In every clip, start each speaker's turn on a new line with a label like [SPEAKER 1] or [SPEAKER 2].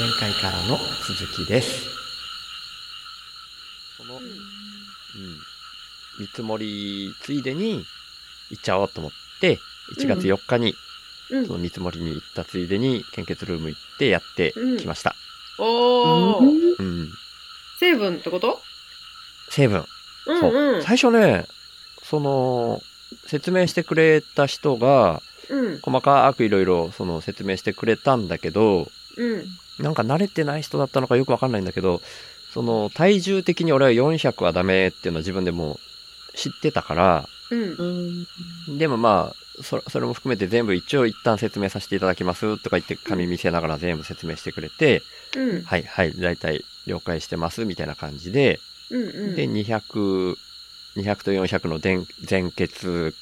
[SPEAKER 1] 前回からの続きです。その、うん、見積もりついでに行っちゃおうと思って、1月4日に
[SPEAKER 2] うん
[SPEAKER 1] その見積もりに行ったついでに献血ルーム行ってやってきました。
[SPEAKER 2] おー、
[SPEAKER 1] うん。
[SPEAKER 2] 成分ってこと？
[SPEAKER 1] 成分。
[SPEAKER 2] うん
[SPEAKER 1] そう
[SPEAKER 2] うん。
[SPEAKER 1] 最初ね、その、説明してくれた人が、
[SPEAKER 2] うん。
[SPEAKER 1] 細かくいろいろその説明してくれたんだけど、
[SPEAKER 2] うん。
[SPEAKER 1] なんか慣れてない人だったのかよくわかんないんだけど、その体重的に俺は400はダメっていうのは自分でも知ってたから、
[SPEAKER 2] うん。
[SPEAKER 1] でもまあ、そそれも含めて全部一応一旦説明させていただきますとか言って紙見せながら全部説明してくれて、
[SPEAKER 2] うん。
[SPEAKER 1] はいはい、だいたい了解してますみたいな感じで、
[SPEAKER 2] うん。うん。
[SPEAKER 1] で、200、200と400の全全血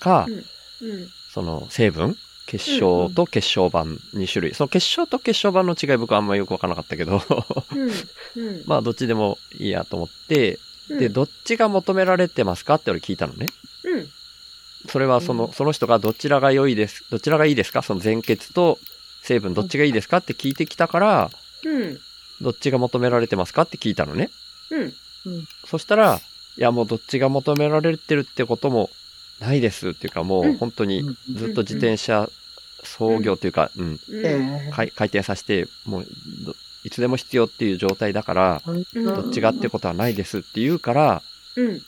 [SPEAKER 1] か、
[SPEAKER 2] うん。
[SPEAKER 1] その成分結晶と結晶板2種類。その結晶と結晶板の違い僕あんまよくわからなかったけど、
[SPEAKER 2] うん。うん。
[SPEAKER 1] まあどっちでもいいやと思って、
[SPEAKER 2] うん
[SPEAKER 1] で、どっちが求められてますかって俺聞いたのね。
[SPEAKER 2] うん。
[SPEAKER 1] それはその、
[SPEAKER 2] うん
[SPEAKER 1] その人がどちらが良いです、どちらがいいですか？その全血と成分どっちがいいですかって聞いてきたから、
[SPEAKER 2] うん。
[SPEAKER 1] どっちが求められてますかって聞いたのね。
[SPEAKER 2] うん。
[SPEAKER 1] そしたら、いやもうどっちが求められてるってこともないですっていうかもう
[SPEAKER 2] うん
[SPEAKER 1] 本当にずっと自転車操業っていうか、うん、
[SPEAKER 2] うん。
[SPEAKER 1] 回回転させて、もうど、いつでも必要っていう状態だから、
[SPEAKER 2] うん
[SPEAKER 1] どっちがってことはないですって言うから、
[SPEAKER 2] うん。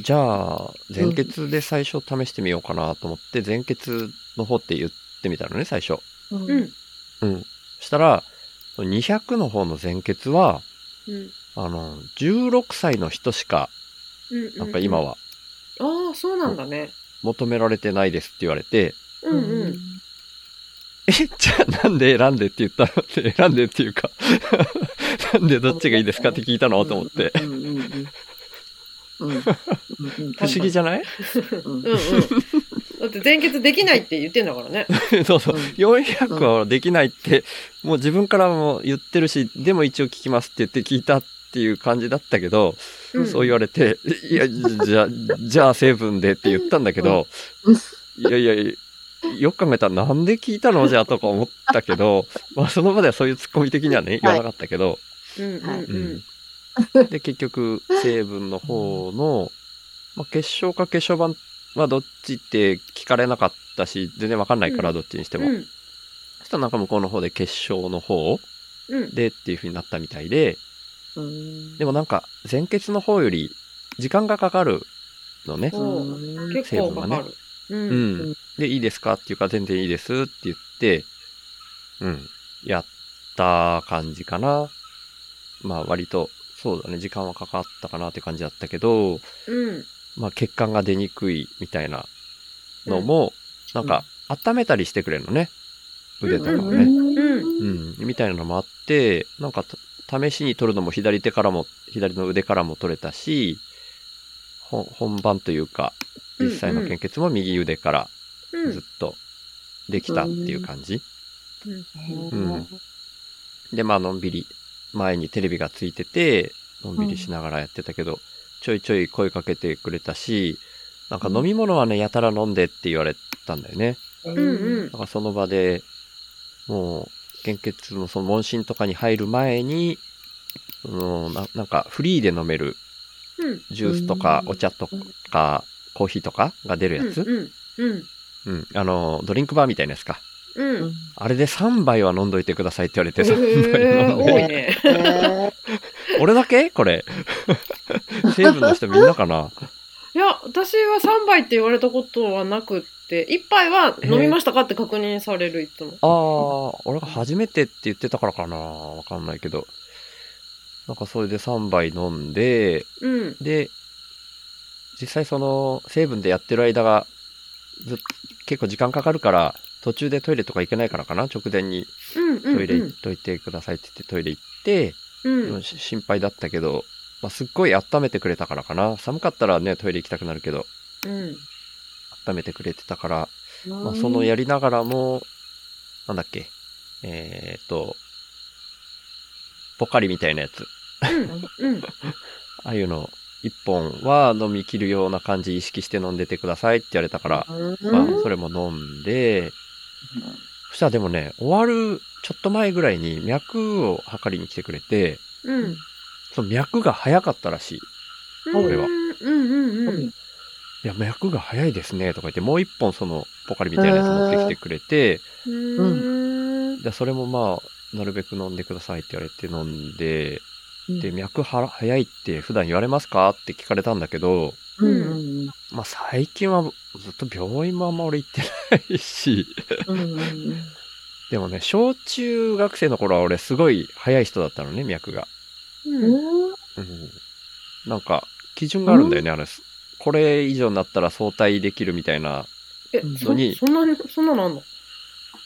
[SPEAKER 1] じゃあ、全血で最初試してみようかなと思って、全血の方って言ってみたのね、最初。
[SPEAKER 2] うん。
[SPEAKER 1] うん。そしたら、200の方の全血は、
[SPEAKER 2] うん。
[SPEAKER 1] あの、16歳の人しか、
[SPEAKER 2] うん。
[SPEAKER 1] なんか今。は
[SPEAKER 2] ああ、そうなんだね。
[SPEAKER 1] 求められてないですって言われて、
[SPEAKER 2] うん。うん。
[SPEAKER 1] え、じゃあなんで選んでって言ったの？って、選んでっていうか、なんでどっちがいいですかって聞いたの？と思って。
[SPEAKER 3] うんうんうんうん
[SPEAKER 1] 不思議じゃない
[SPEAKER 3] うん
[SPEAKER 2] うん。うん。だって全決できないって言ってんだからね。
[SPEAKER 1] そうそう。
[SPEAKER 3] うん
[SPEAKER 1] 400はできないって、もう自分からも言ってるし、でも一応聞きますって言って聞いたっていう感じだったけど、
[SPEAKER 2] うん
[SPEAKER 1] そう言われて、いや、じゃあ、じゃあ成分でって言ったんだけど、いやいや、よく考えたらなんで聞いたのじゃあとか思ったけど、まあその場ではそういうツッコミ的にはね、言わなかったけど、
[SPEAKER 2] うん。うん。うん。
[SPEAKER 1] で、結局、成分の方の、まあ、結晶か結晶板はどっちって聞かれなかったし、全然わかんないから、
[SPEAKER 2] うん
[SPEAKER 1] どっちにしても。
[SPEAKER 2] うん。
[SPEAKER 1] そしたらなんか向こうの方で結晶の方
[SPEAKER 2] うん。
[SPEAKER 1] でっていう風になったみたいで、
[SPEAKER 3] うん
[SPEAKER 1] でもなんか前血の方より時間がかかるのね。
[SPEAKER 2] そう結構かかる。う。
[SPEAKER 1] うんん。で、いいですか？っていうか全然いいですって言って、うん。やった感じかな。まあ割と、そうだね、時間はかかったかなって感じだったけど、
[SPEAKER 2] うん。
[SPEAKER 1] まあ血管が出にくいみたいなのも、なんか温めたりしてくれるのね。腕とかをね。
[SPEAKER 2] うん。
[SPEAKER 1] うん、みたいなのもあって、なんかた試しに取るのも左手からも、左の腕からも取れたし、ほ本番というか、実際の献血も右腕から
[SPEAKER 2] うん。
[SPEAKER 1] ずっとできたっていう感じ。うんで、まあ、のんびり、前にテレビがついてて、のんびりしながらやってたけど、ちょいちょい声かけてくれたし、なんか飲み物はね、やたら飲んでって言われたんだよね。
[SPEAKER 2] うん。うん。
[SPEAKER 1] だからその場で、もう、献血のその問診とかに入る前に、そのななんかフリーで飲める
[SPEAKER 2] うん。
[SPEAKER 1] ジュースとか
[SPEAKER 3] うん
[SPEAKER 1] お茶とかコーヒーとかが出るやつ、
[SPEAKER 2] うん。うん。
[SPEAKER 1] うん、あの、ドリンクバーみたいなやつか。
[SPEAKER 2] うん。
[SPEAKER 1] あれで3杯は飲んどいてくださいって言われて、
[SPEAKER 2] へ
[SPEAKER 1] 3杯
[SPEAKER 2] ー
[SPEAKER 1] 飲んで
[SPEAKER 2] 多いね。
[SPEAKER 3] え ー
[SPEAKER 1] 俺だけ？これ。成分の人みんなかな？い
[SPEAKER 2] や、私は3杯って言われたことはなくって、1杯は飲みましたかって確認される、いつも。
[SPEAKER 1] ああ、俺が初めてって言ってたからかな？わかんないけど。なんかそれで3杯飲んで、
[SPEAKER 2] うん。
[SPEAKER 1] で、実際その成分でやってる間がずっ結構時間かかるから、途中でトイレとか行けないからかな？直前に
[SPEAKER 2] うん。
[SPEAKER 1] トイレ行っといてくださいって言ってトイレ行って、
[SPEAKER 2] うん。
[SPEAKER 1] し心配だったけど、まあ、すっごい温めてくれたからかな。寒かったらね、トイレ行きたくなるけど、
[SPEAKER 2] うん。
[SPEAKER 1] 温めてくれてたから、まあ、そのやりながらも、なんだっけ、えーっと、ポカリみたいなやつ。
[SPEAKER 2] うん。うん。
[SPEAKER 1] ああいうの、一本は飲み切るような感じ意識して飲んでてくださいって言われたから、まあ、それも飲んで、そしたらでもね、終わるちょっと前ぐらいに脈を測りに来てくれて、
[SPEAKER 2] うん。
[SPEAKER 1] その脈が早かったらしい。俺は
[SPEAKER 2] うんうんうん。
[SPEAKER 1] いや、脈が早いですね、とか言って、もう一本そのポカリみたいなやつ持ってきてくれて、
[SPEAKER 2] うん。
[SPEAKER 1] で、それもまあ、なるべく飲んでくださいって言われて飲んで、
[SPEAKER 3] うん
[SPEAKER 1] で、脈は早いって普段言われますか？って聞かれたんだけど、
[SPEAKER 3] うんうん
[SPEAKER 1] まあ最近はずっと病院もあんま俺行ってないし、でもね、小中学生の頃は俺すごい早い人だったのね、脈が。
[SPEAKER 2] うん。
[SPEAKER 1] うん。なんか、基準があるんだよね、あれ。これ以上になったら相対できるみたいな、
[SPEAKER 2] え、そ
[SPEAKER 1] のに
[SPEAKER 2] そんなに、そんなのあんの？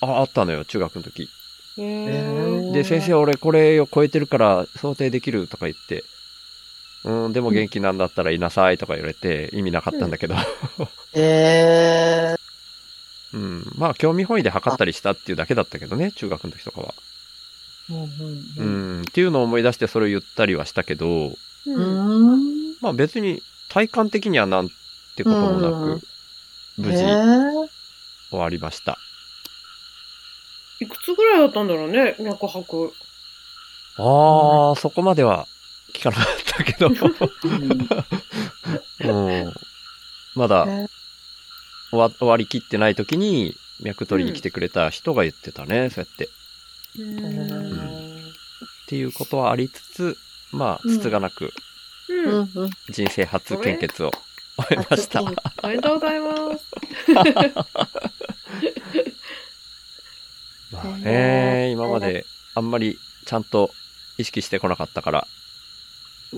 [SPEAKER 1] あ、あったのよ、中学の時。で、先生、俺これを超えてるから想定できるとか言って、うん、でも元気なんだったらいなさいとか言われて意味なかったんだけど、
[SPEAKER 3] え
[SPEAKER 1] うん、まあ興味本位で測ったりしたっていうだけだったけどね、中学の時とかは。
[SPEAKER 3] ーうん
[SPEAKER 1] う
[SPEAKER 3] うん。
[SPEAKER 1] ん、っていうのを思い出してそれを言ったりはしたけど、
[SPEAKER 2] う。
[SPEAKER 3] うん。ん
[SPEAKER 1] まあ別に体感的にはなんてこともな
[SPEAKER 3] うん。
[SPEAKER 1] く、無
[SPEAKER 3] へ
[SPEAKER 1] 事
[SPEAKER 3] ー。
[SPEAKER 1] 終わりました。
[SPEAKER 2] いくつぐらいだったんだろうね、脈拍。
[SPEAKER 1] ああ、そこまでは聞かなかったけど、
[SPEAKER 3] うん
[SPEAKER 1] うん、まだわ終わりきってない時に脈取りに来てくれた人が言ってたね、そうやって。
[SPEAKER 2] うん。
[SPEAKER 1] っていうことはありつつ、まあ、
[SPEAKER 3] うん
[SPEAKER 1] つつがなく
[SPEAKER 2] うん。
[SPEAKER 3] うんうん
[SPEAKER 1] 人生初献血を終えました。
[SPEAKER 3] 初
[SPEAKER 2] おめでとうございます。
[SPEAKER 1] まあね、今まであんまりちゃんと意識してこなかったから。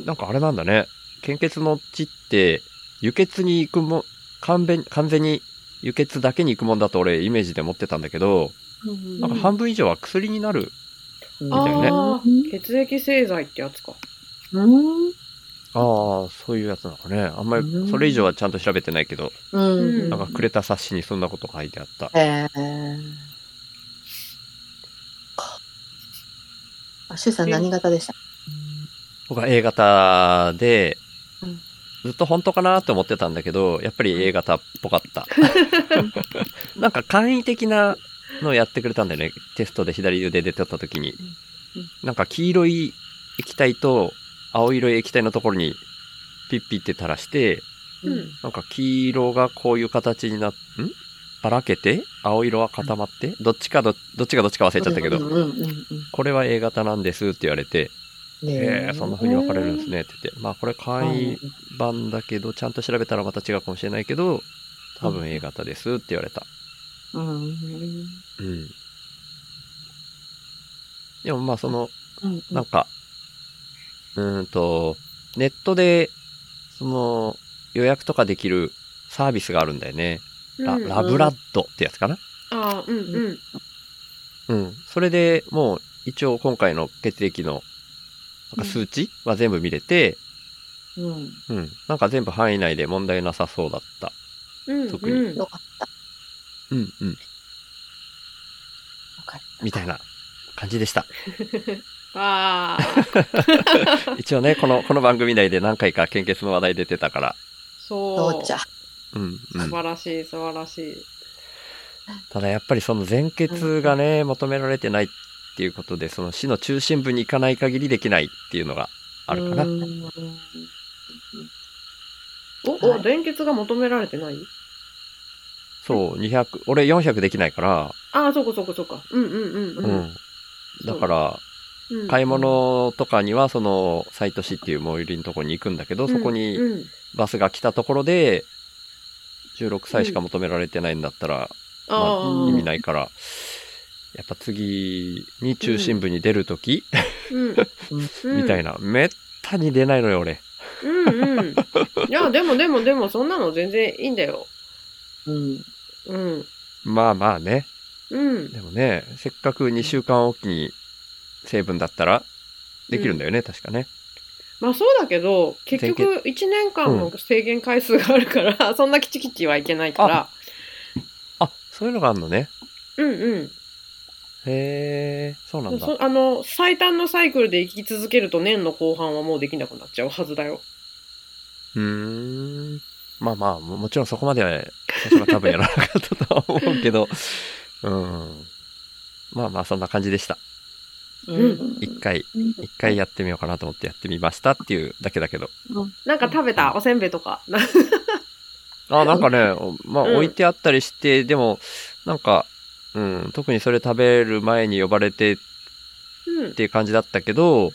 [SPEAKER 1] なんかあれなんだね。献血の血って、輸血に行くも、完全完全に輸血だけに行くもんだと俺イメージで持ってたんだけど、
[SPEAKER 3] うん
[SPEAKER 1] なんか半分以上は薬になる。
[SPEAKER 3] うん
[SPEAKER 2] あ
[SPEAKER 1] たよね
[SPEAKER 2] あ、血液製剤ってやつか。
[SPEAKER 3] うん
[SPEAKER 1] ああ、そういうやつなのかね。あんまりそれ以上はちゃんと調べてないけど、
[SPEAKER 3] うん
[SPEAKER 1] なんかくれた冊子にそんなこと書いてあった。
[SPEAKER 3] へーあ、シュウさん何型でした？
[SPEAKER 1] 僕は A 型で
[SPEAKER 3] うん、
[SPEAKER 1] ずっと本当かなって思ってたんだけど、やっぱり A 型っぽかった。なんか簡易的なのやってくれたんだよね。テストで左腕で出てた時に。なんか黄色い液体と青色い液体のところにピッピって垂らして、
[SPEAKER 2] うん。
[SPEAKER 1] なんか黄色がこういう形になっ、ん？ばらけて青色は固まってどっちかど、どっちがどっちか忘れちゃったけど、これは A 型なんですって言われて、
[SPEAKER 3] ね
[SPEAKER 1] えー、そんな風に分かれるんですねって言って、まあこれ簡易版だけど、ちゃんと調べたらまた違うかもしれないけど、多分 A 型ですって言われた。
[SPEAKER 3] うん
[SPEAKER 1] うん。でもまあその、
[SPEAKER 3] うん
[SPEAKER 1] なんか、うーんと、ネットで、その、予約とかできるサービスがあるんだよね。ラ
[SPEAKER 2] うん
[SPEAKER 1] ラブラッドってやつかな？
[SPEAKER 2] ああ、うんうん。
[SPEAKER 1] うん。それでもう一応今回の血液のなんか数値は全部見れて、
[SPEAKER 3] うん
[SPEAKER 1] うん。なんか全部範囲内で問題なさそうだった。
[SPEAKER 2] うん
[SPEAKER 1] 特に
[SPEAKER 2] うん
[SPEAKER 3] よかった。
[SPEAKER 1] うんうん。
[SPEAKER 3] よかった。
[SPEAKER 1] みたいな感じでした。
[SPEAKER 2] ああ。
[SPEAKER 1] 一応ね、この、この番組内で何回か献血の話題出てたから。
[SPEAKER 2] そう。
[SPEAKER 3] そうじゃ。
[SPEAKER 1] うんうん。
[SPEAKER 2] 素晴らしい、素晴らしい。
[SPEAKER 1] ただやっぱりその全血がね、求められてないっていうことで、その市の中心部に行かない限りできないっていうのがあるかな。
[SPEAKER 3] うん
[SPEAKER 2] お、お、
[SPEAKER 3] はい
[SPEAKER 2] 連結が求められてない？
[SPEAKER 1] そう、200、俺400できないから、
[SPEAKER 2] ああ、そこそこそこ。うんうんうん
[SPEAKER 1] う。
[SPEAKER 2] うんん。
[SPEAKER 1] だから、
[SPEAKER 2] うん
[SPEAKER 1] 買い物とかには、その、西都市っていう最寄りのところに行くんだけど、そこにバスが来たところで、16歳しか求められてないんだったら、まあ、
[SPEAKER 2] ああ。
[SPEAKER 1] 意味ないから、やっぱ次に中心部に出るとき、
[SPEAKER 2] うん。
[SPEAKER 1] みたいな。めったに出ないのよ、俺。
[SPEAKER 2] うんうん。いや、でもでもでも、そんなの全然いいんだよ。
[SPEAKER 3] うん。
[SPEAKER 2] うん。
[SPEAKER 1] まあまあね。
[SPEAKER 2] うん。
[SPEAKER 1] でもね、せっかく2週間おきに成分だったら、できるんだよね、確かね。
[SPEAKER 2] まあそうだけど、結局1年間の制限回数があるから、そんなキチキチはいけないから。
[SPEAKER 1] あ、そういうのがあるのね。
[SPEAKER 2] うんうん。
[SPEAKER 1] へえ、そうなんだ。
[SPEAKER 2] そあの、最短のサイクルで生き続けると年の後半はもうできなくなっちゃうはずだよ。
[SPEAKER 1] うーん。まあまあ、ももちろんそこまでは、最初は多分やらなかったとは思うけど、うん。まあまあそんな感じでした。
[SPEAKER 3] うん
[SPEAKER 1] 一回、一回やってみようかなと思ってやってみましたっていうだけだけど。
[SPEAKER 2] なんか食べた？おせんべいとか？
[SPEAKER 1] あ、なんかね、まあ
[SPEAKER 2] うん
[SPEAKER 1] 置いてあったりして、でも、なんか、うん、特にそれ食べる前に呼ばれてっ
[SPEAKER 2] うん
[SPEAKER 1] ていう感じだったけど、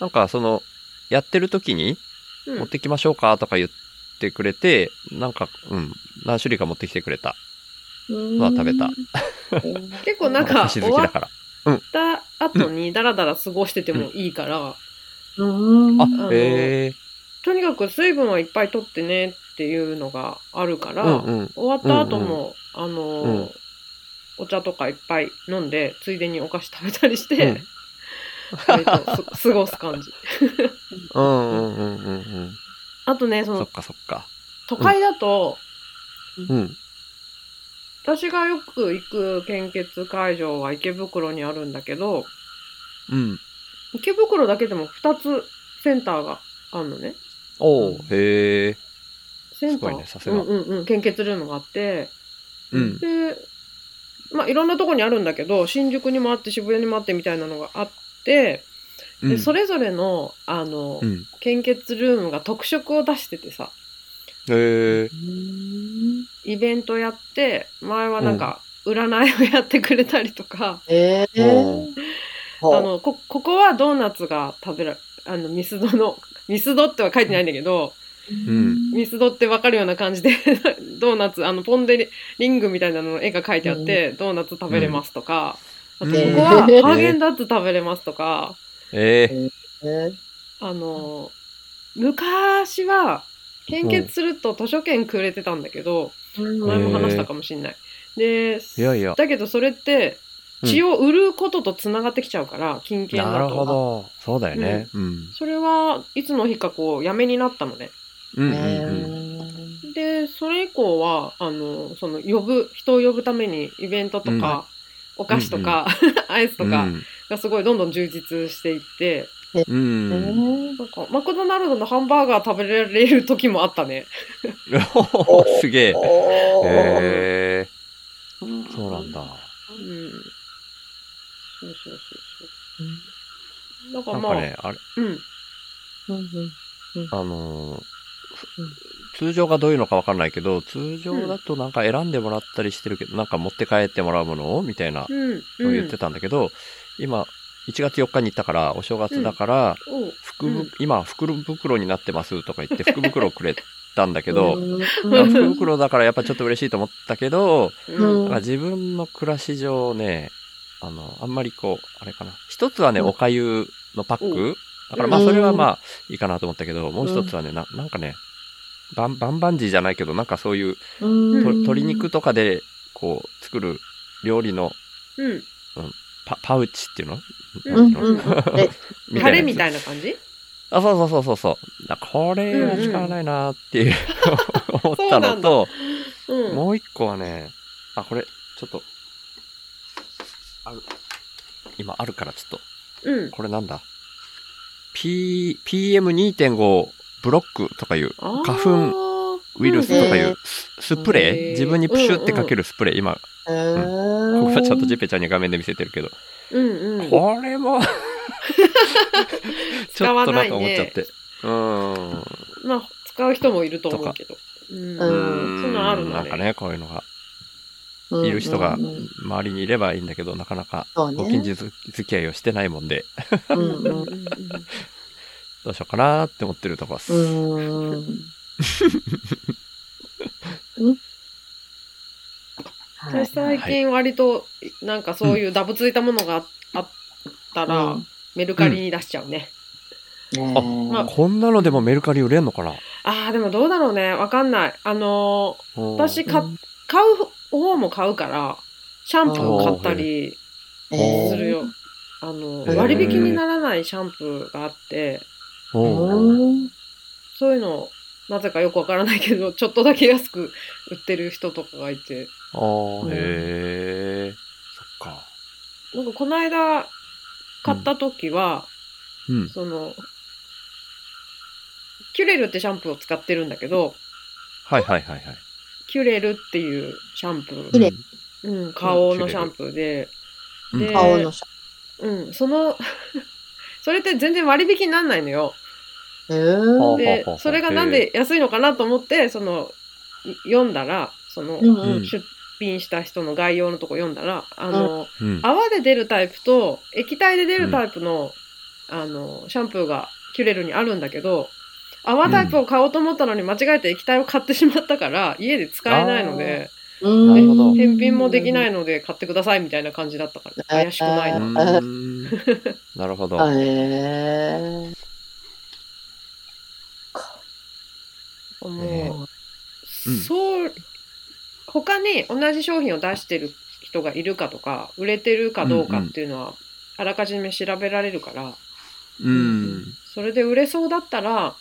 [SPEAKER 1] なんかその、やってる時に、
[SPEAKER 2] うん
[SPEAKER 1] 持ってきましょうかとか言ってくれて、なんか、うん、何種類か持ってきてくれた。まあ食べた。
[SPEAKER 2] 結構なん
[SPEAKER 1] お
[SPEAKER 2] か
[SPEAKER 1] 好きだから。
[SPEAKER 2] た後にダラダラ過ごしててもいいから、
[SPEAKER 3] うん
[SPEAKER 1] あ
[SPEAKER 2] の、
[SPEAKER 1] へえ
[SPEAKER 2] とにかく水分はいっぱい取ってねっていうのがあるから、
[SPEAKER 1] うんうん。
[SPEAKER 2] 終わった後も、あのー
[SPEAKER 1] うん
[SPEAKER 2] お茶とかいっぱい飲んで、ついでにお菓子食べたりし
[SPEAKER 1] うん
[SPEAKER 2] とす過ごす感じ。
[SPEAKER 1] うんうんうんうんうん。
[SPEAKER 2] あとね、その
[SPEAKER 1] そっ、かそっか。
[SPEAKER 2] 都会だと、
[SPEAKER 1] うん。
[SPEAKER 2] 私がよく行く献血会場は池袋にあるんだけど、
[SPEAKER 1] うん。
[SPEAKER 2] 池袋だけでも2つセンターがあるのね。
[SPEAKER 1] おうへえ。
[SPEAKER 2] センター。
[SPEAKER 1] ねさすが
[SPEAKER 2] うんうんうん。献血ルームがあって、
[SPEAKER 1] うん。
[SPEAKER 2] で、まあいろんなとこにあるんだけど、新宿にもあって渋谷にもあってみたいなのがあって、で、そ
[SPEAKER 1] れ。
[SPEAKER 2] れぞれの、あの、
[SPEAKER 1] うん。
[SPEAKER 2] 献血ルームが特色を出しててさ、
[SPEAKER 1] へえ。
[SPEAKER 2] イベントやって、前はなんか、占いをやってくれたりとか、
[SPEAKER 3] ええ
[SPEAKER 1] う。ん
[SPEAKER 2] あの、こ、ここはドーナツが食べら、あの、ミスドの、ミスドっては書いてないんだけど、
[SPEAKER 1] ん。
[SPEAKER 2] ミスドってわかるような感じで、ドーナツ、あの、ポンデリングみたいなのの絵が書いてあって、ドーナツ食べれますとか、あと、
[SPEAKER 1] うん
[SPEAKER 2] ここはハーゲンダッツ食べれますとか、
[SPEAKER 1] ええ。
[SPEAKER 3] え
[SPEAKER 2] あの、昔は、献血すると図書券くれてたんだけど、前も話したかもしんない。で、
[SPEAKER 1] いやいや。
[SPEAKER 2] だけどそれって、
[SPEAKER 1] うん
[SPEAKER 2] 血を売ることとつながってきちゃうから、金券だと。
[SPEAKER 1] なるほど。そうだよね。うん。
[SPEAKER 2] それはいつの日かこう、やめになったのね。
[SPEAKER 1] うんうん
[SPEAKER 3] え
[SPEAKER 1] うん。
[SPEAKER 2] で、それ以降は、あの、その、呼ぶ、人を呼ぶためにイベントとか、お菓子とか、アイスとかがすごいどんどん充実していって、
[SPEAKER 1] うん。うん。
[SPEAKER 2] なんか、マクドナルドのハンバーガー食べられる時もあったね。
[SPEAKER 1] すげえ。へえ。そうなんだ。
[SPEAKER 2] うん。そうそうそうそう。だからまあ、
[SPEAKER 1] なんかね、あれ、
[SPEAKER 2] うん。
[SPEAKER 1] あのー通常がどういうのかわかんないけど、通常だとなんか選んでもらったりしてるけど、なんか持って帰ってもらうものをみたいな
[SPEAKER 2] うん。
[SPEAKER 1] のを言ってたんだけど、今、1月4日に行ったから、お正月だから、
[SPEAKER 2] おう
[SPEAKER 1] 福ぶ
[SPEAKER 2] うん。
[SPEAKER 1] 今、福袋になってますとか言って、福袋くれたんだけど、福袋だからやっぱちょっと嬉しいと思ったけど、
[SPEAKER 2] うん。
[SPEAKER 1] 自分の暮らし上ね、あの、あんまりこう、あれかな。一つはね、
[SPEAKER 3] うん。
[SPEAKER 1] おかゆのパッ
[SPEAKER 2] う
[SPEAKER 1] クだからまあそれはまあいいかなと思ったけど、もう一つはね、ななんかね、バンバンバンジーじゃないけど、なんかそういう、鶏肉とかで、こう、作る料理の
[SPEAKER 2] うん。
[SPEAKER 1] パパウチっていうの？
[SPEAKER 2] うん
[SPEAKER 1] うの
[SPEAKER 3] え
[SPEAKER 1] み
[SPEAKER 2] タレみたいな感じ？
[SPEAKER 1] あ、そうそうそうそうそう。だこれは使わないなっていう、思ったのと、
[SPEAKER 2] うん。
[SPEAKER 1] もう一個はね、あ、これ、ちょっと、ある、今あるからちょっと、
[SPEAKER 2] うん。
[SPEAKER 1] これなんだ ?P、PM2.5 ブロックとかいう、花粉ウイルスとかいうススプレ
[SPEAKER 2] へー。
[SPEAKER 1] ー自分にプシュってかけるスプレー、今、
[SPEAKER 3] えー
[SPEAKER 1] ここはちゃんとジッペちゃんに画面で見せてるけど、
[SPEAKER 2] うんうん。
[SPEAKER 1] これも、ち
[SPEAKER 2] 使
[SPEAKER 1] ょっとなんか思っちゃって。うーん。
[SPEAKER 2] まあ、使う人もいると思うけど。うん。
[SPEAKER 3] う
[SPEAKER 1] うん。
[SPEAKER 2] そんなんあるん。だね
[SPEAKER 1] なんかね、こういうのが、
[SPEAKER 3] うん
[SPEAKER 1] いる人が
[SPEAKER 3] うんうん
[SPEAKER 1] 周りにいればいいんだけど、なかなかご近所付き合いをしてないもんで、
[SPEAKER 3] うん
[SPEAKER 2] うんうん
[SPEAKER 3] うん。
[SPEAKER 2] う ん
[SPEAKER 1] どうしようかなって思ってるとこです。
[SPEAKER 2] 私最近割と、なんかそういうダブついたものがあったら、
[SPEAKER 3] うん。
[SPEAKER 2] メルカリに出しちゃうね。
[SPEAKER 3] ね
[SPEAKER 1] あ
[SPEAKER 2] まあ
[SPEAKER 1] こんなのでもメルカリ売れんのかな？
[SPEAKER 2] ああ、でもどうだろうね。わかんない。あのー私
[SPEAKER 1] うん
[SPEAKER 2] か、買う方も買うから、シャンプー買ったり
[SPEAKER 3] えー。
[SPEAKER 2] するよ。あの、割引にならないシャンプーがあって、そういうの、なぜかよくわからないけど、ちょっとだけ安く売ってる人とかがいて、
[SPEAKER 1] あーへえ。そっか。
[SPEAKER 2] なんかこの間買った時は、
[SPEAKER 1] うん。
[SPEAKER 2] その、キュレルってシャンプーを使ってるんだけど、
[SPEAKER 1] はいはいはいはい。
[SPEAKER 2] キュレルっていうシャンプー、
[SPEAKER 3] キュレ
[SPEAKER 2] うん、顔のシャンプーで、で
[SPEAKER 3] 顔のシ
[SPEAKER 2] うん、その それって全然割引になんないのよ。でそれがなんで安いのかなと思ってそのい読んだらその、出品した人の概要のとこ読んだらあの、
[SPEAKER 1] うん。
[SPEAKER 2] 泡で出るタイプと液体で出るタイプの,、あのシャンプーがキュレルにあるんだけど泡タイプを買おうと思ったのに間違えて液体を買ってしまったから家で使えないので
[SPEAKER 3] うん
[SPEAKER 1] なるほど
[SPEAKER 2] 返品もできないので買ってくださいみたいな感じだったから怪しくないうな。
[SPEAKER 1] ーん。なるほど。
[SPEAKER 3] へえ。
[SPEAKER 2] もう、
[SPEAKER 1] ん。
[SPEAKER 2] そう他に同じ商品を出してる人がいるかとか売れてるかどうかっていうのは、あらかじめ調べられるから。
[SPEAKER 1] うん。
[SPEAKER 2] それで売れそうだったら、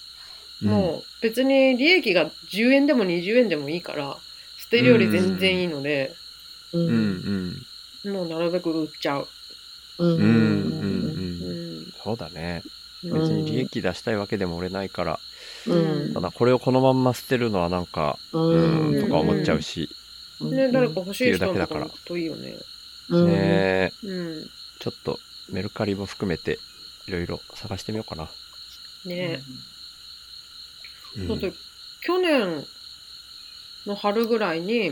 [SPEAKER 2] もう別に利益が10円でも20円でもいいから捨てるより全然いいので、
[SPEAKER 3] う
[SPEAKER 1] うん。
[SPEAKER 2] もうなるべく売っちゃう。
[SPEAKER 3] う。ん。
[SPEAKER 1] そうだね。別
[SPEAKER 2] うん
[SPEAKER 1] に利益出したいわけでも俺ないから、
[SPEAKER 3] うん
[SPEAKER 1] ただこれをこのまんま捨てるのはなんか、
[SPEAKER 3] う
[SPEAKER 1] うん、
[SPEAKER 3] ん。
[SPEAKER 1] とか思っちゃうし、
[SPEAKER 2] ね、誰か欲しい人
[SPEAKER 1] っていうだけだから
[SPEAKER 2] のといいよね。
[SPEAKER 3] うん。
[SPEAKER 1] ねえ、
[SPEAKER 2] うん。
[SPEAKER 1] ちょっとメルカリも含めていろいろ探してみようかな。
[SPEAKER 2] ね
[SPEAKER 1] うん
[SPEAKER 2] だって去年の春ぐらいに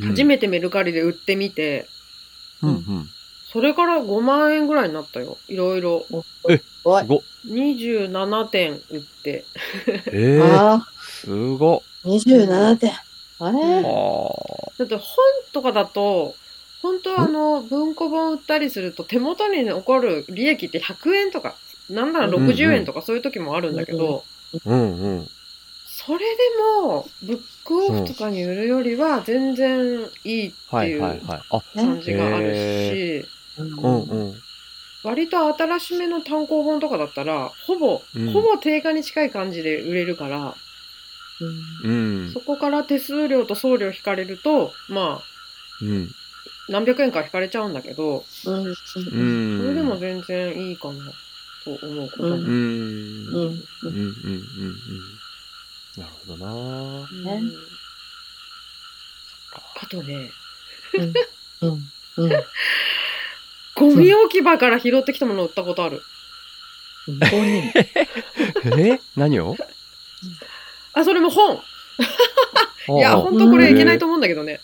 [SPEAKER 1] うん
[SPEAKER 2] 初めてメルカリで売ってみて、
[SPEAKER 1] うんうん。
[SPEAKER 2] それから5万円ぐらいになったよ。いろいろ。
[SPEAKER 3] おい
[SPEAKER 1] す。ごっ。
[SPEAKER 2] 27点売って。
[SPEAKER 1] ええ
[SPEAKER 3] あ
[SPEAKER 1] すごっ。
[SPEAKER 3] あ、27点。あ
[SPEAKER 1] あ
[SPEAKER 3] れ
[SPEAKER 1] ー
[SPEAKER 2] だって本とかだと、本当はあの、文庫本売ったりすると手元に残る利益って100円とか、なんなら60円とかそういう時もあるんだけど、
[SPEAKER 1] うんうん。
[SPEAKER 2] それでも、ブックオフとかに売るよりは全然いいって
[SPEAKER 1] はいいう
[SPEAKER 2] 感じがあるし、
[SPEAKER 1] へ
[SPEAKER 3] うん
[SPEAKER 1] うんうん。
[SPEAKER 2] 割と新しめの単行本とかだったら、ほぼ、
[SPEAKER 1] うん
[SPEAKER 2] ほぼ定価に近い感じで売れるから、
[SPEAKER 1] うん
[SPEAKER 2] そ。こから手数料と送料引かれると、まあ、
[SPEAKER 1] うん。
[SPEAKER 2] 何百円か引かれちゃうんだけど、
[SPEAKER 3] うん。
[SPEAKER 1] う
[SPEAKER 2] そ
[SPEAKER 1] ん。
[SPEAKER 2] れでも全然いいかなと思うことも。
[SPEAKER 1] うん。うん。
[SPEAKER 3] うん。
[SPEAKER 1] うん。うん。うん。なるほどな
[SPEAKER 2] うん
[SPEAKER 3] ね
[SPEAKER 2] あとね、
[SPEAKER 3] うん。うん。
[SPEAKER 2] ゴミ置き場から拾ってきたものを売ったことある。
[SPEAKER 3] 5人。
[SPEAKER 1] え？何を？
[SPEAKER 2] あ、それも本。いや、本当？これいけないと思うんだけどね。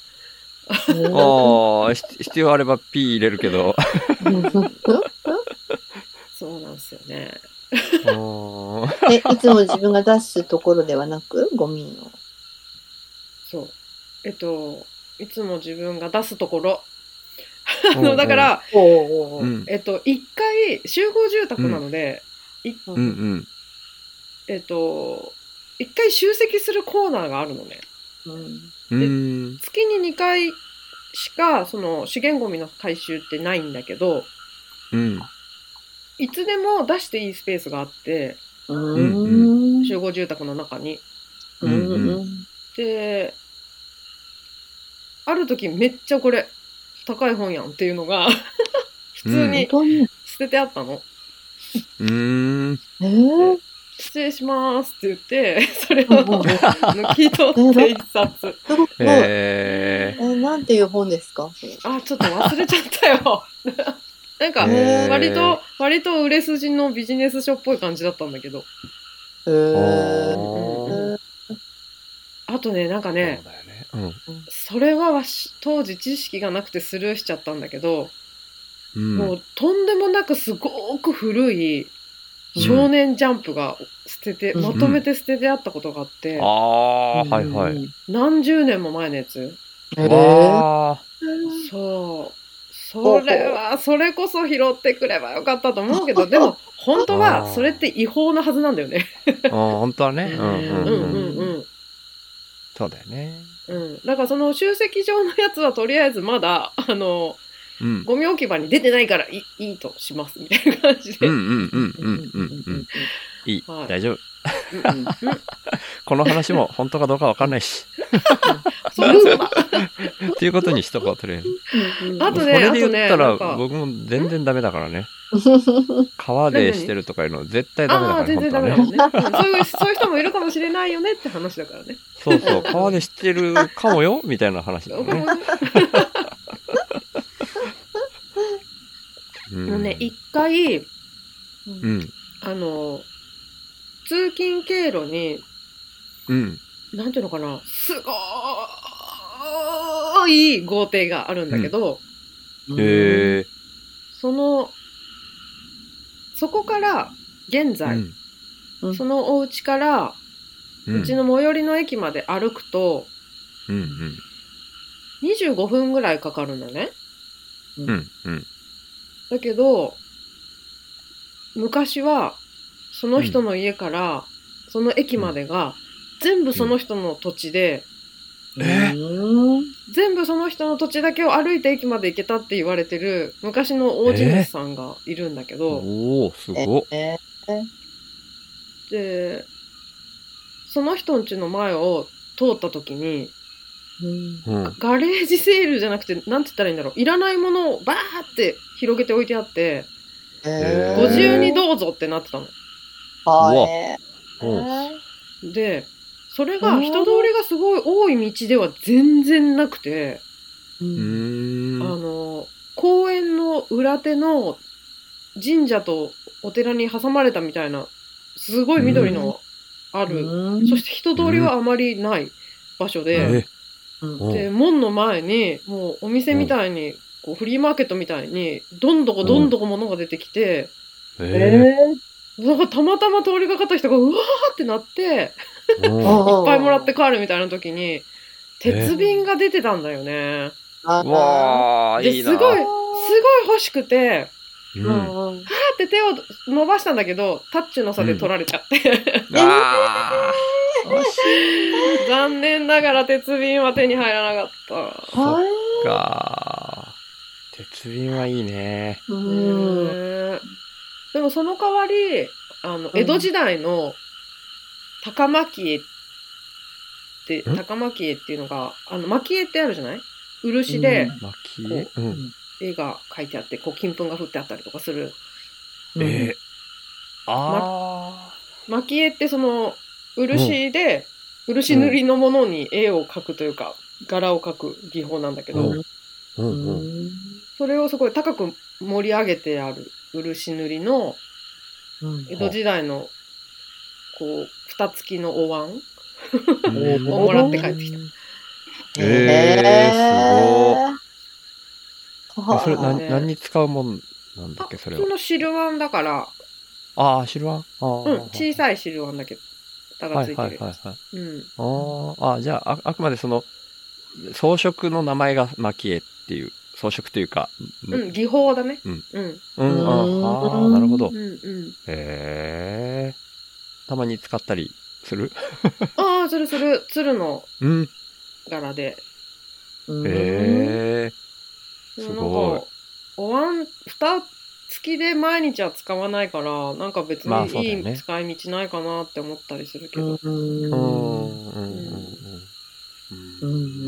[SPEAKER 1] ああ、ひ必要あれば P 入れるけど。
[SPEAKER 2] そうなんですよね。
[SPEAKER 3] え、いつも自分が出すところではなく、ゴミの？
[SPEAKER 2] そう。えっと、いつも自分が出すところ。あの、だから。えっと、一回、集合住宅なので。えっと、一回集積するコーナーがあるのね。
[SPEAKER 3] うん。
[SPEAKER 1] うん。
[SPEAKER 2] 月に2回しか、その、資源ゴミの回収ってないんだけど、
[SPEAKER 1] うん。
[SPEAKER 2] いつでも出していいスペースがあって、
[SPEAKER 3] うん。
[SPEAKER 2] 集合住宅の中に。
[SPEAKER 3] うん。
[SPEAKER 2] で、ある時めっちゃこれ、高い本やんっていうのが、普通
[SPEAKER 3] 本
[SPEAKER 2] に。捨ててあったの。
[SPEAKER 1] うん。
[SPEAKER 3] えー
[SPEAKER 2] 失礼しますって言って、それを抜き取って一冊。
[SPEAKER 3] すごい。
[SPEAKER 1] へえ。
[SPEAKER 3] え、なんていう本ですか？
[SPEAKER 2] あ、ちょっと忘れちゃったよ。なんか、割と、割と売れ筋のビジネス書っぽい感じだったんだけど。
[SPEAKER 3] へ
[SPEAKER 1] あ
[SPEAKER 3] ー
[SPEAKER 1] ー
[SPEAKER 2] あとね、なんかね
[SPEAKER 1] そ、
[SPEAKER 2] れはわし当時知識がなくてスルーしちゃったんだけど、
[SPEAKER 1] うん
[SPEAKER 2] もうとんでもなくすごく古い少年ジャンプが捨てて、
[SPEAKER 3] うん
[SPEAKER 2] まとめて捨ててあったことがあって、
[SPEAKER 1] ああ、はいはい。。
[SPEAKER 2] 何十年も前のやつ。
[SPEAKER 3] へー。
[SPEAKER 2] そう。それは、それこそ拾ってくればよかったと思うけど、でも、本当は、それって違法なはずなんだよね。
[SPEAKER 1] うん、本当はね。うんうん
[SPEAKER 2] うんう
[SPEAKER 1] うん。
[SPEAKER 2] んうん。
[SPEAKER 1] そうだよね。
[SPEAKER 2] うん。だから、その集積場のやつは、とりあえずまだ、あの、
[SPEAKER 1] うん。
[SPEAKER 2] ゴミ置き場に出てないからいいいいとします、みたいな感じで。
[SPEAKER 1] いい
[SPEAKER 2] はい。
[SPEAKER 1] 大丈夫。
[SPEAKER 2] うんうん
[SPEAKER 1] この話も本当かどうかわかんないし。
[SPEAKER 2] そううだ。
[SPEAKER 1] っていうことにしとこう、とりあえず。
[SPEAKER 2] あとね
[SPEAKER 1] それで言ったら僕も全然ダメだからね。川でしてるとかいうの絶対ダメだから、
[SPEAKER 2] 全然ダメだ
[SPEAKER 1] ね。
[SPEAKER 2] そういう、そういう人もいるかもしれないよねって話だからね。
[SPEAKER 1] そうそう、川でしてるかもよみたいな話だよね。
[SPEAKER 2] ね、一回、
[SPEAKER 1] うん。
[SPEAKER 2] あの、通勤経路に、
[SPEAKER 1] うん。
[SPEAKER 2] なんていうのかな、すごーい豪邸があるんだけど、
[SPEAKER 1] へえ。
[SPEAKER 2] その、そこから、現
[SPEAKER 1] う
[SPEAKER 2] 在、
[SPEAKER 1] ん。
[SPEAKER 2] そのお家から、
[SPEAKER 1] う
[SPEAKER 2] うちの最寄りの駅まで歩くと、
[SPEAKER 1] うんうん。
[SPEAKER 2] 25分ぐらいかかるのね。
[SPEAKER 1] うんうん。
[SPEAKER 2] だけど、昔は、その人の家から、その駅までが、全部その人の土地で、
[SPEAKER 1] え？
[SPEAKER 3] うん
[SPEAKER 2] 全部その人の土地だけを歩いて駅まで行けたって言われてる昔の大地主さんがいるんだけど、
[SPEAKER 1] おおすごっ。
[SPEAKER 3] え
[SPEAKER 2] で、その人ん家の前を通った時に、
[SPEAKER 3] うん
[SPEAKER 1] うん。
[SPEAKER 2] ガレージセールじゃなくて、なんて言ったらいいんだろう。いらないものをバーって広げて置いてあって、
[SPEAKER 1] へー
[SPEAKER 2] ご自由にどうぞってなってたの。
[SPEAKER 3] はい。
[SPEAKER 1] うん
[SPEAKER 2] で、それが人通りがすごい多い道では全然なくて、あ
[SPEAKER 1] ん。
[SPEAKER 2] の、公園の裏手の神社とお寺に挟まれたみたいな、すごい緑のある、
[SPEAKER 3] うん。
[SPEAKER 2] そして人通りはあまりない場所で、
[SPEAKER 1] え
[SPEAKER 3] うん。
[SPEAKER 2] で、門の前に、もうお店みたいに、こうフリーマーケットみたいに、どんどこどんどこ物が出てきて、
[SPEAKER 1] え
[SPEAKER 2] なんかたまたま通りかかった人が、うわーってなって、いっぱいもらって帰るみたいな時に、鉄瓶が出てたんだよね。
[SPEAKER 1] わー、
[SPEAKER 2] で、
[SPEAKER 1] いいな。
[SPEAKER 2] すごい、すごい欲しくて、
[SPEAKER 1] うん。
[SPEAKER 3] うん
[SPEAKER 2] パーって手を伸ばしたんだけど、タッチの差で取られちゃって、
[SPEAKER 1] あー。惜しい
[SPEAKER 2] 残念ながら鉄瓶は手に入らなかった。
[SPEAKER 3] はい。
[SPEAKER 1] か。鉄瓶はいいね。
[SPEAKER 3] うん
[SPEAKER 2] でもその代わり、あの、
[SPEAKER 3] うん
[SPEAKER 2] 江戸時代の高蒔絵って、
[SPEAKER 1] ん
[SPEAKER 2] 高蒔絵っていうのが、あの、蒔絵ってあるじゃない？漆で
[SPEAKER 1] 巻き絵？うん。
[SPEAKER 2] 絵が描いてあって、こう、金粉が降ってあったりとかする。
[SPEAKER 1] えー。あ
[SPEAKER 2] 蒔絵ってその、漆で、漆塗りのものに絵を描くというか、柄を描く技法なんだけど、
[SPEAKER 1] うんー。うんうん。
[SPEAKER 2] それをすごい高く盛り上げてある漆塗りの江戸時代のこう蓋付きのお椀。
[SPEAKER 1] うん。
[SPEAKER 2] をもらって帰ってきた。
[SPEAKER 1] えー、すごい。それ
[SPEAKER 2] な
[SPEAKER 1] 何何に使うもんなんだっけそれは？
[SPEAKER 2] そ。の汁碗だから、
[SPEAKER 1] ああ、白あんあー
[SPEAKER 2] うん、小さい汁碗だけど蓋が
[SPEAKER 1] はい
[SPEAKER 2] つい。てる。
[SPEAKER 1] はいはいはい。
[SPEAKER 2] うん、
[SPEAKER 1] あー。あ、じゃあ、ああくまでその、装飾の名前が蒔絵っていう、装飾というか、
[SPEAKER 2] うん、技法だね。
[SPEAKER 1] うん
[SPEAKER 2] うん、
[SPEAKER 1] うん、あーあー、なるほど
[SPEAKER 2] うん、。うん。
[SPEAKER 1] へえ。たまに使ったりする？
[SPEAKER 2] ああ、するする、鶴の
[SPEAKER 1] うん。
[SPEAKER 2] 柄で。
[SPEAKER 1] へえ。すごい
[SPEAKER 2] か。お椀、蓋付きで毎日は使わないから、なんか別にいい使い道ないかなって思ったりするけど。
[SPEAKER 1] うん、うん、うん、うん。うん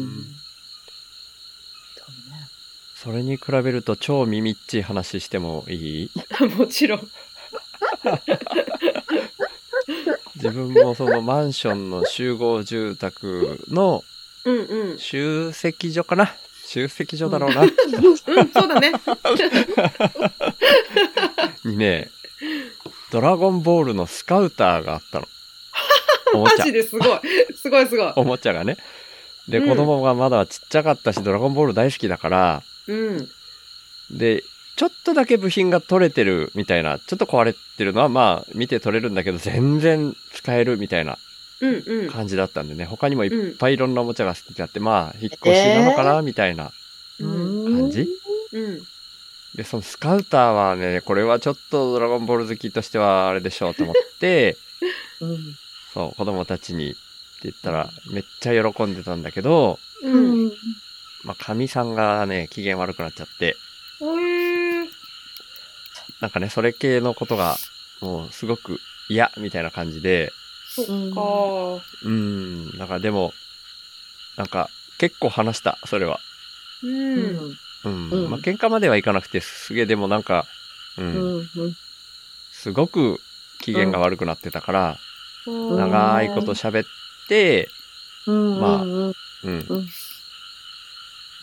[SPEAKER 1] それに比べると超耳っちい話してもいい？
[SPEAKER 2] もちろん。
[SPEAKER 1] 自分もそのマンションの集合住宅の
[SPEAKER 2] うんうん。
[SPEAKER 1] 集積所かな？集積所だろうな。
[SPEAKER 2] うん、そうだね。
[SPEAKER 1] にね、ドラゴンボールのスカウターがあったの。おもちゃ
[SPEAKER 2] マジ。ですごい。すごいすごい。
[SPEAKER 1] おもちゃがね。で、
[SPEAKER 2] うん
[SPEAKER 1] 子供がまだちっちゃかったし、ドラゴンボール大好きだから、
[SPEAKER 2] うん。
[SPEAKER 1] で、ちょっとだけ部品が取れてるみたいな、ちょっと壊れてるのはまあ見て取れるんだけど、全然使えるみたいな
[SPEAKER 2] うんうん。
[SPEAKER 1] 感じだったんでね、他にもいっぱいいろんなおもちゃが好きだって、まあ、引っ越しなのかな、みたいな
[SPEAKER 2] うん。
[SPEAKER 1] 感じ、
[SPEAKER 2] うん。
[SPEAKER 1] で、そのスカウターはね、これはちょっとドラゴンボール好きとしてはあれでしょうと思って、そう、子供たちにって言ったら、めっちゃ喜んでたんだけど、
[SPEAKER 2] うん。
[SPEAKER 1] まあ、神さんがね、機嫌悪くなっちゃって、
[SPEAKER 2] おえー。
[SPEAKER 1] なんかね、それ系のことが、もうすごく嫌みたいな感じで、
[SPEAKER 2] そっか。
[SPEAKER 1] うん、だからでも、なんか、結構話した、それは。
[SPEAKER 2] うん。
[SPEAKER 1] うん。
[SPEAKER 3] うん
[SPEAKER 1] まあ、喧嘩まではいかなくて、すげえでもなんか、うん、すごく機嫌が悪くなってたから、
[SPEAKER 2] うん
[SPEAKER 1] 長いこと喋って、まあ
[SPEAKER 3] うん
[SPEAKER 1] うん。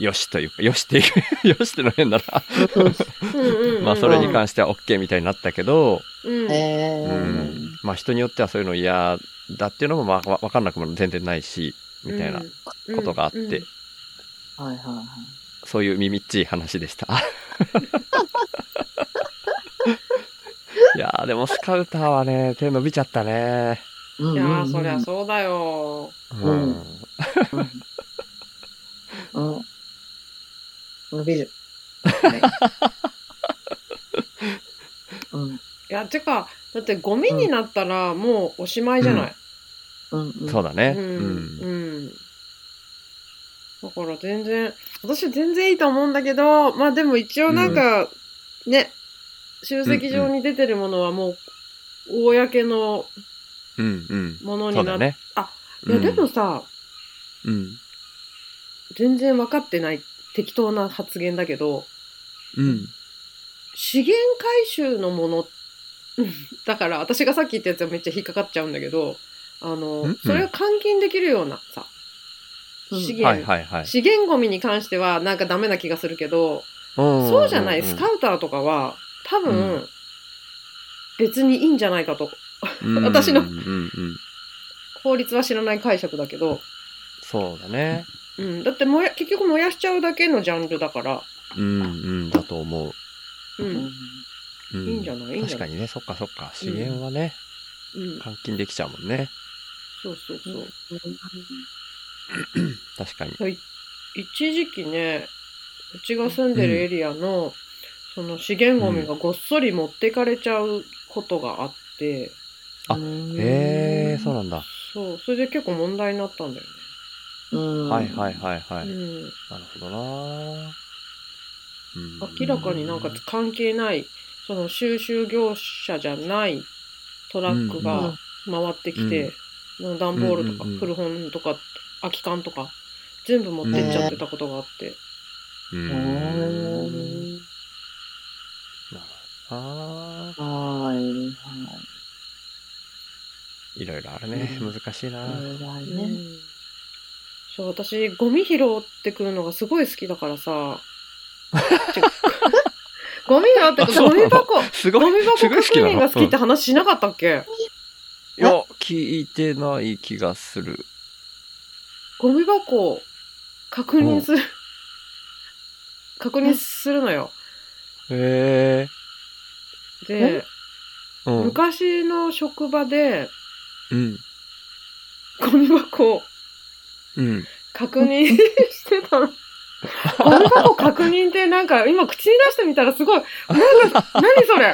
[SPEAKER 1] よしというか、よしっていう、よしっての変だな。まあそれに関しては OK みたいになったけど、
[SPEAKER 2] うん
[SPEAKER 3] えー
[SPEAKER 1] うん。まあ人によってはそういうの嫌だっていうのもまあわわかんなくも全然ないし、みたいなことがあって、
[SPEAKER 3] はいはいはい。
[SPEAKER 1] そういう耳っちい話でした。いやーでもスカウターはね、手伸びちゃったね。
[SPEAKER 3] うん
[SPEAKER 2] いやーそりゃそうだよ
[SPEAKER 1] うん。
[SPEAKER 3] 伸びる。はい うん。
[SPEAKER 2] いやてかだってゴミになったらもうおしまいじゃない、
[SPEAKER 3] うん。うん。
[SPEAKER 1] そうだね。
[SPEAKER 2] う
[SPEAKER 1] うんん。
[SPEAKER 2] うんだから全然私は全然いいと思うんだけどまあでも一応なんか、ね集積場に出てるものはもう公の
[SPEAKER 1] うんうん。
[SPEAKER 2] ものになって、
[SPEAKER 1] そうだね。
[SPEAKER 2] いやでもさ、
[SPEAKER 1] うん。
[SPEAKER 2] 全然分かってない適当な発言だけど
[SPEAKER 1] うん。
[SPEAKER 2] 資源回収のものうん だから私がさっき言ったやつはめっちゃ引っかかっちゃうんだけどあの
[SPEAKER 1] ん？
[SPEAKER 2] それを換金できるようなさ、
[SPEAKER 3] うん
[SPEAKER 2] 資源、
[SPEAKER 1] はいはいはい。
[SPEAKER 2] 資源ゴミに関してはなんかダメな気がするけど、そうじゃないスカウターとかは多分、
[SPEAKER 1] うん
[SPEAKER 2] 別にいいんじゃないかと
[SPEAKER 1] うん
[SPEAKER 2] 私の
[SPEAKER 1] うんうんうん。
[SPEAKER 2] 法律は知らない解釈だけど、
[SPEAKER 1] そうだね。
[SPEAKER 2] うん、だってもや結局燃やしちゃうだけのジャンルだから、
[SPEAKER 1] うんうんだと思う。
[SPEAKER 2] う
[SPEAKER 3] うんん。
[SPEAKER 1] うん
[SPEAKER 2] い？いんじゃない？
[SPEAKER 1] 確かにね、そっかそっか。資源はね、
[SPEAKER 2] うん、
[SPEAKER 1] 換金できちゃうもんね。
[SPEAKER 2] そうそうそう。
[SPEAKER 1] 確かに。
[SPEAKER 2] はい一時期ねうちが住んでるエリアの、その資源ゴミがごっそり持ってかれちゃうことがあって、
[SPEAKER 1] あへえ、そうなんだ。
[SPEAKER 2] そうそれで結構問題になったんだよね。
[SPEAKER 3] うん。
[SPEAKER 1] はいはいはいはい。
[SPEAKER 2] うん、
[SPEAKER 1] なるほどなうん
[SPEAKER 2] 明らかになんか関係ないその収集業者じゃないトラックが回ってきて、もう段ボールとか古本とか空き缶とか全部持ってっちゃってたことがあって、
[SPEAKER 1] う
[SPEAKER 3] う
[SPEAKER 1] ーん。
[SPEAKER 3] ん。
[SPEAKER 1] なるほどな
[SPEAKER 3] はい。はい。
[SPEAKER 1] いろいろあるね。
[SPEAKER 3] うん
[SPEAKER 1] 難しいな。
[SPEAKER 2] うん
[SPEAKER 3] はいね。
[SPEAKER 2] そう私ゴミ拾ってくるのがすごい好きだからさ ゴミ拾ってく
[SPEAKER 1] あそう
[SPEAKER 2] ゴミ箱
[SPEAKER 1] すごい、
[SPEAKER 2] ゴミ箱確認が好きって話しなかったっけ、
[SPEAKER 1] いや、聞いてない気がする。
[SPEAKER 2] ゴミ箱確認する、確認するのよ
[SPEAKER 1] へ
[SPEAKER 2] で
[SPEAKER 1] え？うん。
[SPEAKER 2] 昔の職場で
[SPEAKER 1] うん。
[SPEAKER 2] ゴミ箱を
[SPEAKER 1] うん。
[SPEAKER 2] 確認してたの。ゴミ箱確認ってなんか今口に出してみたらすごい、なんか、何それ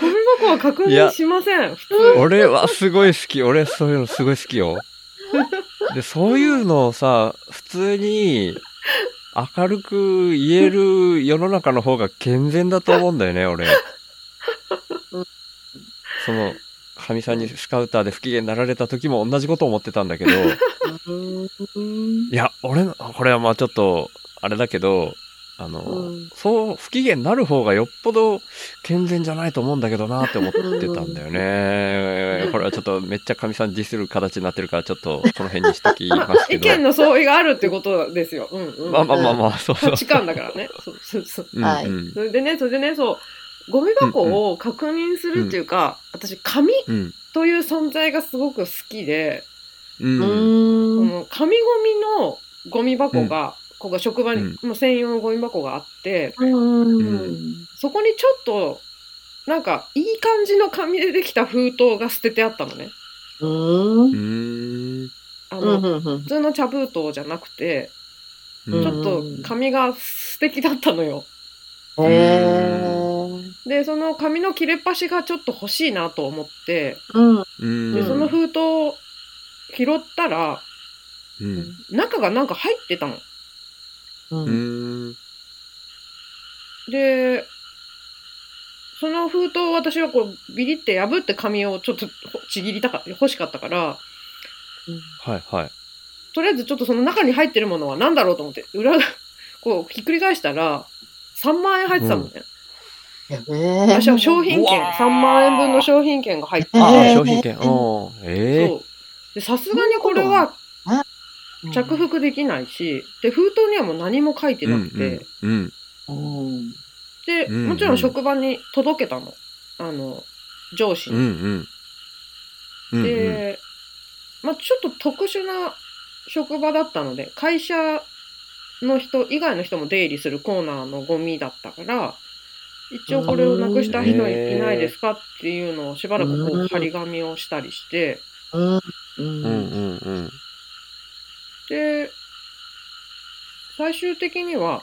[SPEAKER 2] ゴミ箱は確認しません。普通。
[SPEAKER 1] 俺はすごい好き。俺そういうのすごい好きよ。で、そういうのをさ、普通に明るく言える世の中の方が健全だと思うんだよね、俺。その、かみさんにスカウターで不機嫌になられた時も同じこと思ってたんだけど、
[SPEAKER 3] うん。
[SPEAKER 1] いや、俺の、これはまあちょっと、あれだけど、あの、
[SPEAKER 3] うん
[SPEAKER 1] そう、不機嫌になる方がよっぽど健全じゃないと思うんだけどなって思ってたんだよね。これはちょっとめっちゃかみさんディスる形になってるから、ちょっとこの辺にしときますけ
[SPEAKER 2] 意
[SPEAKER 1] ど。
[SPEAKER 2] 見の相違があるってことですよ。うんうん。
[SPEAKER 1] まあまあまあまあ、そうそう。
[SPEAKER 2] 価値観だからね。そうそうそう。
[SPEAKER 1] うん
[SPEAKER 3] はい
[SPEAKER 1] うん
[SPEAKER 2] それでね、それでね、そう、ゴミ箱を確認するっていうか、私、紙
[SPEAKER 1] うん。
[SPEAKER 2] という存在がすごく好きで、
[SPEAKER 1] うん。
[SPEAKER 3] う
[SPEAKER 2] こ
[SPEAKER 3] ん。
[SPEAKER 2] の紙ゴミのゴミ箱が、ここが職場に、
[SPEAKER 1] うん
[SPEAKER 2] もう専用のゴミ箱があって、
[SPEAKER 3] うん。
[SPEAKER 2] そこにちょっと、なんか、いい感じの紙でできた封筒が捨ててあったのね。
[SPEAKER 3] うん。
[SPEAKER 1] うーん。
[SPEAKER 2] あの、
[SPEAKER 3] うん。
[SPEAKER 2] 普通の茶封筒じゃなくて、
[SPEAKER 1] うん
[SPEAKER 2] ちょっと紙が素敵だったのよ。で、その紙の切れっ端がちょっと欲しいなと思って、
[SPEAKER 3] うん。
[SPEAKER 1] うん。
[SPEAKER 2] で、その封筒を拾ったら、
[SPEAKER 1] うん。
[SPEAKER 2] 中がなんか入ってたの。
[SPEAKER 3] う。
[SPEAKER 1] うんん。
[SPEAKER 2] で、その封筒を私はこうビリって破って紙をちょっとちぎりたか欲しかったから、
[SPEAKER 1] はいはい。
[SPEAKER 2] とりあえずちょっとその中に入ってるものは何だろうと思って、裏、こうひっくり返したら、3万円入ってたのね。
[SPEAKER 3] へえ。
[SPEAKER 2] 私は商品券、
[SPEAKER 1] うわー
[SPEAKER 2] 3万円分の商品券が入ってて、
[SPEAKER 1] ああ、
[SPEAKER 3] えー
[SPEAKER 1] 商品券。うん。ええ
[SPEAKER 2] そう。で、さすがにこれは、着服できないし、で、封筒にはもう何も書いてなくて、
[SPEAKER 1] うん。
[SPEAKER 3] うん。
[SPEAKER 2] で、
[SPEAKER 1] うん
[SPEAKER 2] もちろん職場に届けたの。あの、上司
[SPEAKER 1] うん。
[SPEAKER 2] に。
[SPEAKER 1] うん。うん。
[SPEAKER 2] で、まあちょっと特殊な職場だったので、会社の人以外の人も出入りするコーナーのゴミだったから、一応これをなくした人いないですかっていうのをしばらくこ
[SPEAKER 3] う
[SPEAKER 2] うん張り紙をしたりして。で、最終的には、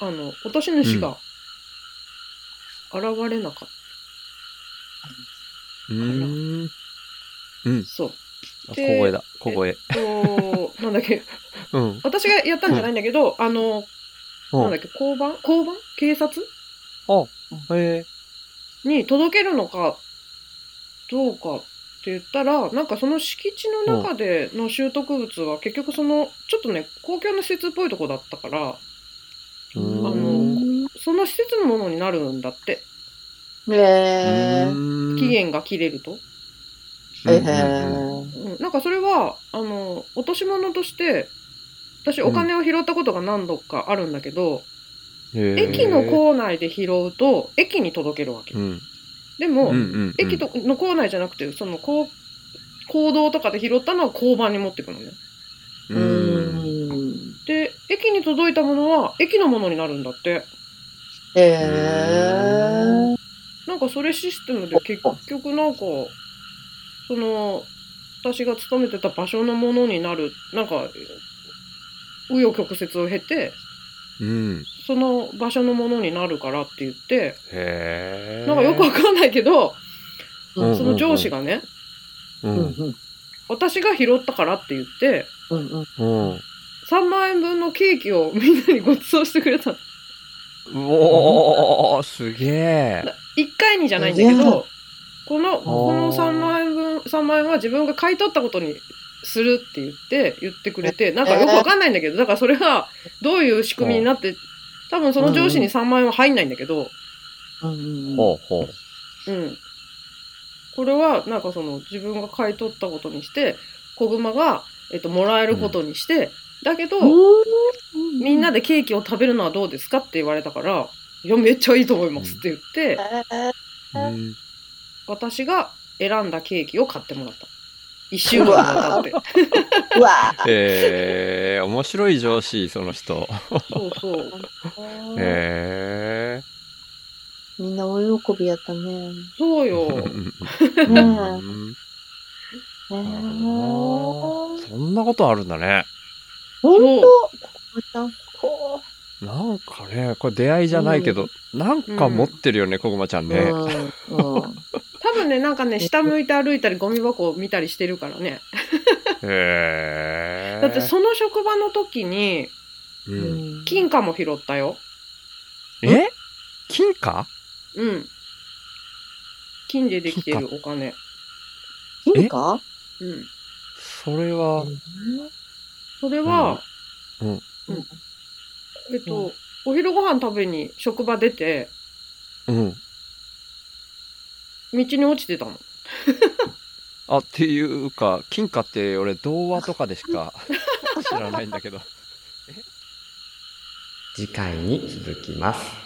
[SPEAKER 2] あの、落とし主が現れなかっ
[SPEAKER 1] うん。うん。
[SPEAKER 2] た。。そう。
[SPEAKER 1] あ小
[SPEAKER 2] で
[SPEAKER 1] 声だ。小声。
[SPEAKER 2] と、なんだっけ、
[SPEAKER 1] うん。
[SPEAKER 2] 私がやったんじゃないんだけど、あの、なんだっけ、交番？交番？警察？
[SPEAKER 1] あ、へえ。
[SPEAKER 2] に届けるのかどうかって言ったら、なんかその敷地の中での習得物は結局その、ちょっとね、公共の施設っぽいとこだったから、
[SPEAKER 1] うん
[SPEAKER 2] あのその施設のものになるんだって、
[SPEAKER 3] へえ。
[SPEAKER 2] 期限が切れると。なんかそれは、あの、落とし物として、私お金を拾ったことが何度かあるんだけど、駅の構内で拾うと、駅に届けるわけ。
[SPEAKER 1] うん。
[SPEAKER 2] でも、
[SPEAKER 1] うんうん。
[SPEAKER 2] 駅との構内じゃなくて、そのこう行動とかで拾ったのは交番に持ってくのね。
[SPEAKER 1] う。
[SPEAKER 3] うんん。
[SPEAKER 2] で、駅に届いたものは駅のものになるんだって。
[SPEAKER 3] へえ。
[SPEAKER 2] なんかそれシステムで結局なんか、その、私が勤めてた場所のものになる、なんか、紆余曲折を経て、
[SPEAKER 1] うん。
[SPEAKER 2] その場所のものになるからって言って、
[SPEAKER 1] へえ。
[SPEAKER 2] なんかよくわかんないけど、
[SPEAKER 1] うん
[SPEAKER 2] その上司がね、
[SPEAKER 1] う。
[SPEAKER 3] うんん。
[SPEAKER 2] 私が拾ったからって言って、
[SPEAKER 3] うん。うん。
[SPEAKER 1] うん。
[SPEAKER 2] 3万円分のケーキをみんなにご馳走してくれたの。
[SPEAKER 1] うおー、すげえ。
[SPEAKER 2] 1回にじゃないんだけど、この、
[SPEAKER 1] ー
[SPEAKER 2] この3万円分、3万円は自分が買い取ったことにするって言って、言ってくれて、なんかよくわかんないんだけど、だからそれがどういう仕組みになって、多分その上司に3万円は入んないんだけど、
[SPEAKER 3] うん。
[SPEAKER 1] ほうほう。
[SPEAKER 2] うん。これは、なんかその自分が買い取ったことにして、子熊が、えっと、もらえることにして、だけど、みんなでケーキを食べるのはどうですかって言われたから、いや、めっちゃいいと思いますって言って、
[SPEAKER 1] うん。
[SPEAKER 2] 私が選んだケーキを買ってもらった。一週間にわたって。
[SPEAKER 3] うわ
[SPEAKER 1] えー、面白い上司、その人。
[SPEAKER 2] そうそう。
[SPEAKER 1] へえ。
[SPEAKER 3] みんな大喜びやったね。
[SPEAKER 2] そうよ。
[SPEAKER 1] うん
[SPEAKER 3] ね
[SPEAKER 1] うん
[SPEAKER 3] え。
[SPEAKER 1] なるほどなそんなことあるんだね。
[SPEAKER 3] ほんとここちゃん、こ
[SPEAKER 1] なんかね、これ出会いじゃないけど、なんか持ってるよね、こぐまちゃん
[SPEAKER 3] う。
[SPEAKER 1] ね。
[SPEAKER 3] うん。うん。
[SPEAKER 2] 多分ね、なんかね、下向いて歩いたりゴミ箱を見たりしてるからね。
[SPEAKER 1] へえ。
[SPEAKER 2] だってその職場の時に、
[SPEAKER 1] うん、
[SPEAKER 2] 金貨も拾ったよ。
[SPEAKER 1] え？金貨？
[SPEAKER 2] うん。金でできてるお金。
[SPEAKER 3] 金か
[SPEAKER 2] うん。
[SPEAKER 1] それは、
[SPEAKER 2] それは、
[SPEAKER 1] うんうん
[SPEAKER 2] えっと、お昼ご飯食べに職場出て、
[SPEAKER 1] うん。
[SPEAKER 2] 道に落ちてたの。
[SPEAKER 1] あ、っていうか、金貨って俺童話とかでしか 知らないんだけど。
[SPEAKER 4] 次回に続きます。